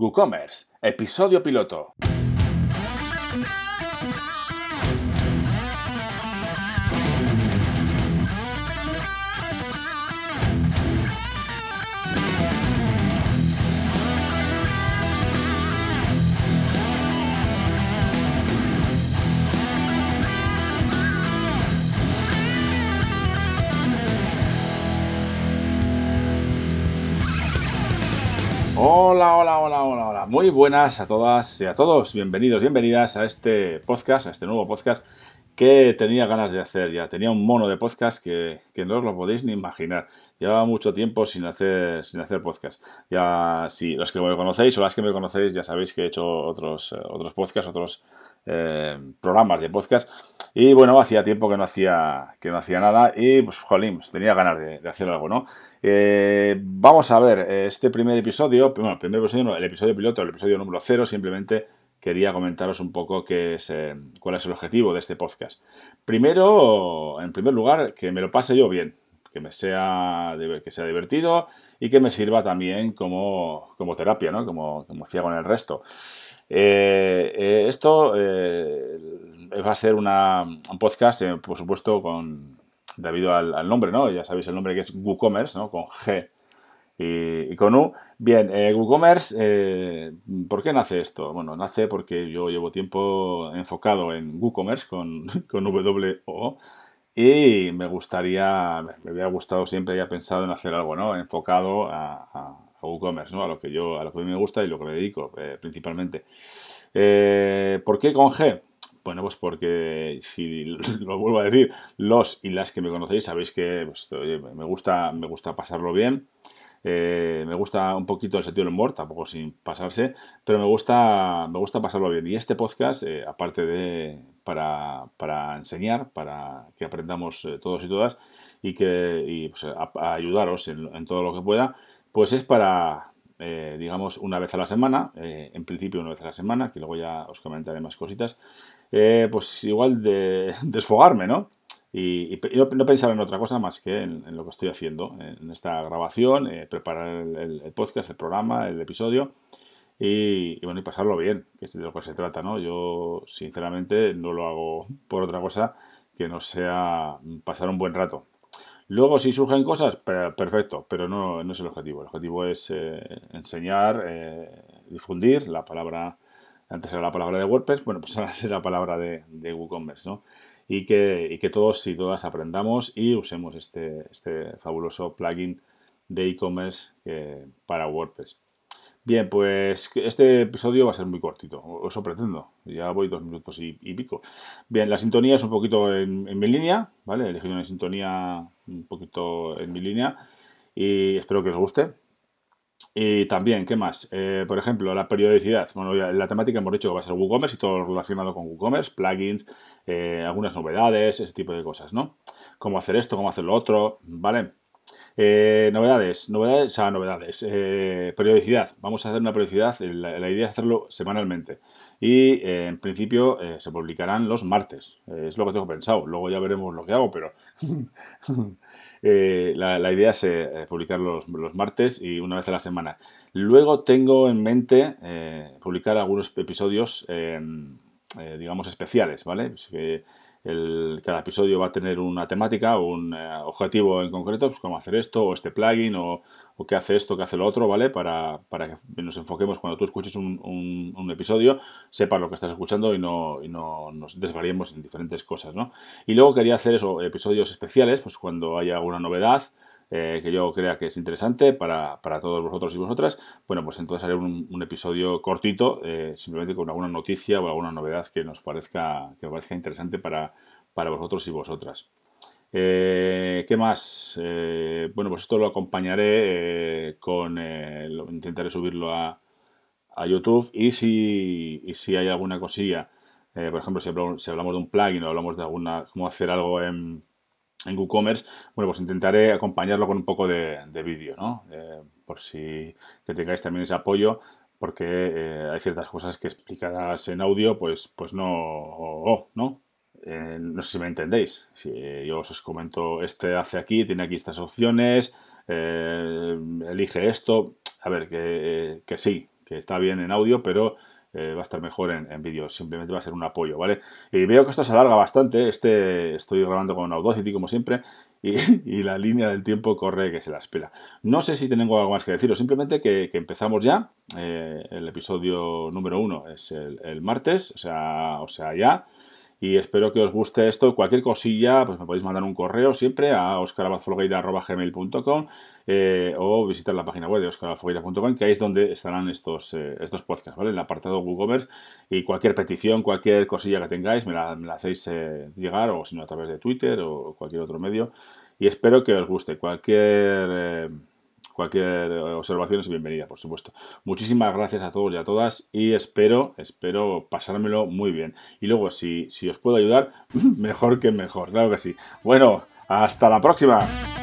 WooCommerce, episodio piloto. Hola, hola, hola, hola, hola. Muy buenas a todas y a todos. Bienvenidos, bienvenidas a este podcast, a este nuevo podcast que tenía ganas de hacer ya. Tenía un mono de podcast que, no os lo podéis ni imaginar. Llevaba mucho tiempo sin hacer, sin hacer podcast. Ya, si los que me conocéis o las que me conocéis, ya sabéis que he hecho otros, eh, otros podcasts, otros eh, programas de podcast. Y bueno, hacía tiempo que no hacía, que no hacía nada y pues, jolín, pues, tenía ganas de, hacer algo, ¿no? Eh, vamos a ver, este primer episodio, bueno, el primer episodio, el episodio piloto, el episodio número cero, simplemente quería comentaros un poco qué es, eh, cuál es el objetivo de este podcast. Primero, en primer lugar, que me lo pase yo bien, que me sea, que sea divertido y que me sirva también como, como terapia, ¿no? Como, como hacía con el resto. Eh, eh, esto va a ser una, un podcast, por supuesto, con debido al, nombre, ¿no? Ya sabéis el nombre que es WooCommerce, ¿no? Con G y, con U. Bien, eh, WooCommerce, eh, ¿por qué nace esto? Bueno, nace porque yo llevo tiempo enfocado en WooCommerce con, con W-O y me gustaría, me había gustado siempre, había pensado en hacer algo, ¿no? Enfocado a, WooCommerce, ¿no? A lo que yo, a lo que a mí me gusta y lo que me dedico eh, principalmente. ¿Por qué con G? Bueno, pues porque, si lo vuelvo a decir, los y las que me conocéis sabéis que pues, me, gusta, me gusta pasarlo bien. Eh, me gusta un poquito el sentido del humor, tampoco sin pasarse, pero me gusta, me gusta pasarlo bien. Y este podcast, eh, aparte de para, enseñar, para que aprendamos eh, todos y todas y que pues, ayudaros en, todo lo que pueda, pues es para, digamos, una vez a la semana, en principio una vez a la semana, que luego ya os comentaré más cositas, pues igual de desfogarme, ¿no? Y, no, pensar en otra cosa más que en, lo que estoy haciendo, en esta grabación, eh, preparar el, podcast, el programa, el episodio y, bueno, y pasarlo bien, que es de lo que se trata, ¿no? Yo, sinceramente, no lo hago por otra cosa que no sea pasar un buen rato. Luego, si surgen cosas, perfecto, pero no, no es el objetivo. El objetivo es eh, enseñar, eh, difundir la palabra, antes era la palabra de WordPress, bueno, pues ahora es la palabra de, de WooCommerce, ¿no? Y que, que todos y todas aprendamos y usemos este, este fabuloso plugin de e-commerce para WordPress. Bien, pues este episodio va a ser muy cortito, eso pretendo, ya voy dos minutos y, pico. Bien, la sintonía es un poquito en, en mi línea, ¿vale? He elegido una sintonía un poquito en mi línea y espero que os guste. Y también, ¿qué más? Eh, por ejemplo, la periodicidad. Bueno, la temática hemos dicho que va a ser WooCommerce y todo relacionado con WooCommerce, plugins, eh, algunas novedades, ese tipo de cosas, ¿no? Cómo hacer esto, cómo hacer lo otro, ¿vale? Eh, novedades, novedades, o sea, novedades. periodicidad. Vamos a hacer una periodicidad. La, idea es hacerlo semanalmente. Y en principio se publicarán los martes. es lo que tengo pensado. Luego ya veremos lo que hago, pero Eh, la, idea es eh, publicar los, martes y una vez a la semana. Luego tengo en mente eh, publicar algunos episodios, digamos, especiales, ¿vale? Pues cada episodio va a tener una temática, un eh, objetivo en concreto, pues cómo hacer esto, o este plugin, o, o qué hace esto, qué hace lo otro, ¿vale? Para, que nos enfoquemos cuando tú escuches un, un, episodio, sepas lo que estás escuchando y no, y no nos desvariemos en diferentes cosas, ¿no? Y luego quería hacer eso, episodios especiales, pues cuando haya alguna novedad, eh, que yo crea que es interesante para, todos vosotros y vosotras, bueno, pues entonces haré un, episodio cortito, eh, simplemente con alguna noticia o alguna novedad que nos parezca, que parezca interesante para, para vosotros y vosotras. Eh, ¿Qué más? bueno, pues esto lo acompañaré con... intentaré subirlo a, a YouTube y si, y si hay alguna cosilla, por ejemplo, si hablamos, si hablamos de un plugin o hablamos de alguna, cómo hacer algo en en WooCommerce, bueno, pues intentaré acompañarlo con un poco de, vídeo, ¿no? Eh, por si que tengáis también ese apoyo, porque eh, hay ciertas cosas que explicadas en audio, pues, pues no, ¿no? Eh, no sé si me entendéis. Si yo os comento, este hace aquí, tiene aquí estas opciones, elige esto. A ver, que, que sí, que está bien en audio, pero eh, va a estar mejor en, vídeo, simplemente va a ser un apoyo, ¿vale? Y veo que esto se alarga bastante, este estoy grabando con Audacity como siempre, y, la línea del tiempo corre que se la espera. No sé si tengo algo más que deciros, simplemente que, empezamos ya, eh, el episodio número uno es el, el martes, o sea, o sea, ya, y espero que os guste esto. Cualquier cosilla, pues me podéis mandar un correo siempre a oscarabazfolgueira.gmail.com eh, o visitar la página web de oscarabazfolgueira.com, que ahí es donde estarán estos, eh, estos podcasts, ¿vale? En el apartado WooCommerce y cualquier petición, cualquier cosilla que tengáis, me la, hacéis eh, llegar o si no a través de Twitter o cualquier otro medio. Y espero que os guste. Cualquier cualquier observación es bienvenida, por supuesto. Muchísimas gracias a todos y a todas y espero, espero pasármelo muy bien. Y luego, si, si os puedo ayudar, mejor que mejor, claro que sí. Bueno, hasta la próxima.